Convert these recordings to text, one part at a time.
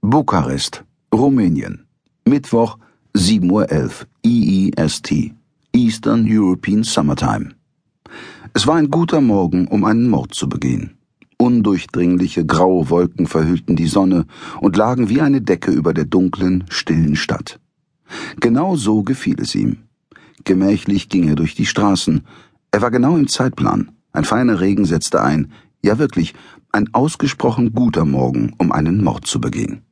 Bukarest, Rumänien. Mittwoch, 7.11 Uhr, EEST, Eastern European Summertime. Es war ein guter Morgen, um einen Mord zu begehen. Undurchdringliche graue Wolken verhüllten die Sonne und lagen wie eine Decke über der dunklen, stillen Stadt. Genau so gefiel es ihm. Gemächlich ging er durch die Straßen. Er war genau im Zeitplan. Ein feiner Regen setzte ein. Ja wirklich, ein ausgesprochen guter Morgen, um einen Mord zu begehen.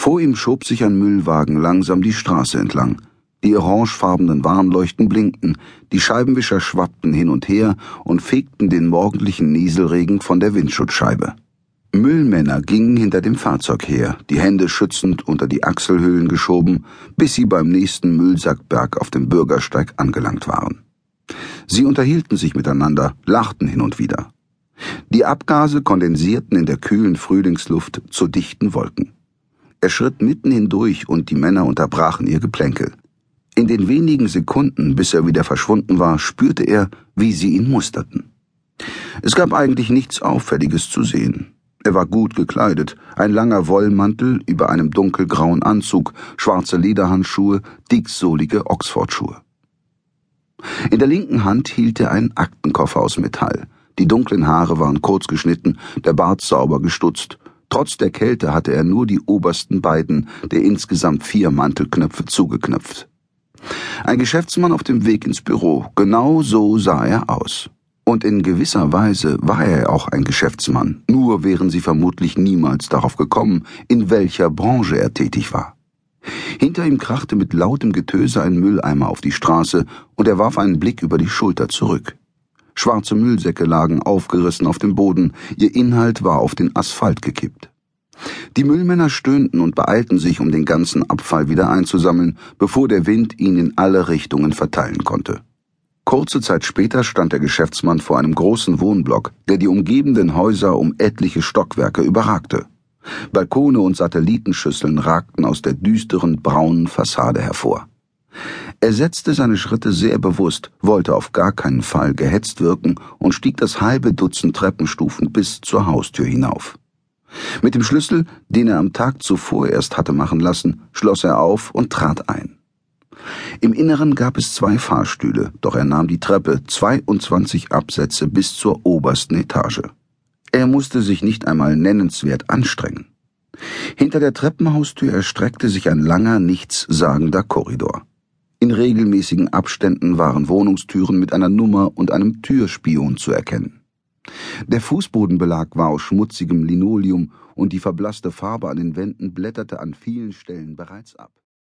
Vor ihm schob sich ein Müllwagen langsam die Straße entlang. Die orangefarbenen Warnleuchten blinkten, die Scheibenwischer schwappten hin und her und fegten den morgendlichen Nieselregen von der Windschutzscheibe. Müllmänner gingen hinter dem Fahrzeug her, die Hände schützend unter die Achselhöhlen geschoben, bis sie beim nächsten Müllsackberg auf dem Bürgersteig angelangt waren. Sie unterhielten sich miteinander, lachten hin und wieder. Die Abgase kondensierten in der kühlen Frühlingsluft zu dichten Wolken. Er schritt mitten hindurch und die Männer unterbrachen ihr Geplänkel. In den wenigen Sekunden, bis er wieder verschwunden war, spürte er, wie sie ihn musterten. Es gab eigentlich nichts Auffälliges zu sehen. Er war gut gekleidet, ein langer Wollmantel über einem dunkelgrauen Anzug, schwarze Lederhandschuhe, dicksohlige Oxfordschuhe. In der linken Hand hielt er einen Aktenkoffer aus Metall. Die dunklen Haare waren kurz geschnitten, der Bart sauber gestutzt, Trotz der Kälte hatte er nur die obersten beiden der insgesamt vier Mantelknöpfe zugeknöpft. Ein Geschäftsmann auf dem Weg ins Büro, genau so sah er aus. Und in gewisser Weise war er auch ein Geschäftsmann, nur wären sie vermutlich niemals darauf gekommen, in welcher Branche er tätig war. Hinter ihm krachte mit lautem Getöse ein Mülleimer auf die Straße, und er warf einen Blick über die Schulter zurück. Schwarze Müllsäcke lagen aufgerissen auf dem Boden, ihr Inhalt war auf den Asphalt gekippt. Die Müllmänner stöhnten und beeilten sich, um den ganzen Abfall wieder einzusammeln, bevor der Wind ihn in alle Richtungen verteilen konnte. Kurze Zeit später stand der Geschäftsmann vor einem großen Wohnblock, der die umgebenden Häuser um etliche Stockwerke überragte. Balkone und Satellitenschüsseln ragten aus der düsteren braunen Fassade hervor. Er setzte seine Schritte sehr bewusst, wollte auf gar keinen Fall gehetzt wirken und stieg das halbe Dutzend Treppenstufen bis zur Haustür hinauf. Mit dem Schlüssel, den er am Tag zuvor erst hatte machen lassen, schloss er auf und trat ein. Im Inneren gab es zwei Fahrstühle, doch er nahm die Treppe 22 Absätze bis zur obersten Etage. Er musste sich nicht einmal nennenswert anstrengen. Hinter der Treppenhaustür erstreckte sich ein langer, nichtssagender Korridor. In regelmäßigen Abständen waren Wohnungstüren mit einer Nummer und einem Türspion zu erkennen. Der Fußbodenbelag war aus schmutzigem Linoleum und die verblasste Farbe an den Wänden blätterte an vielen Stellen bereits ab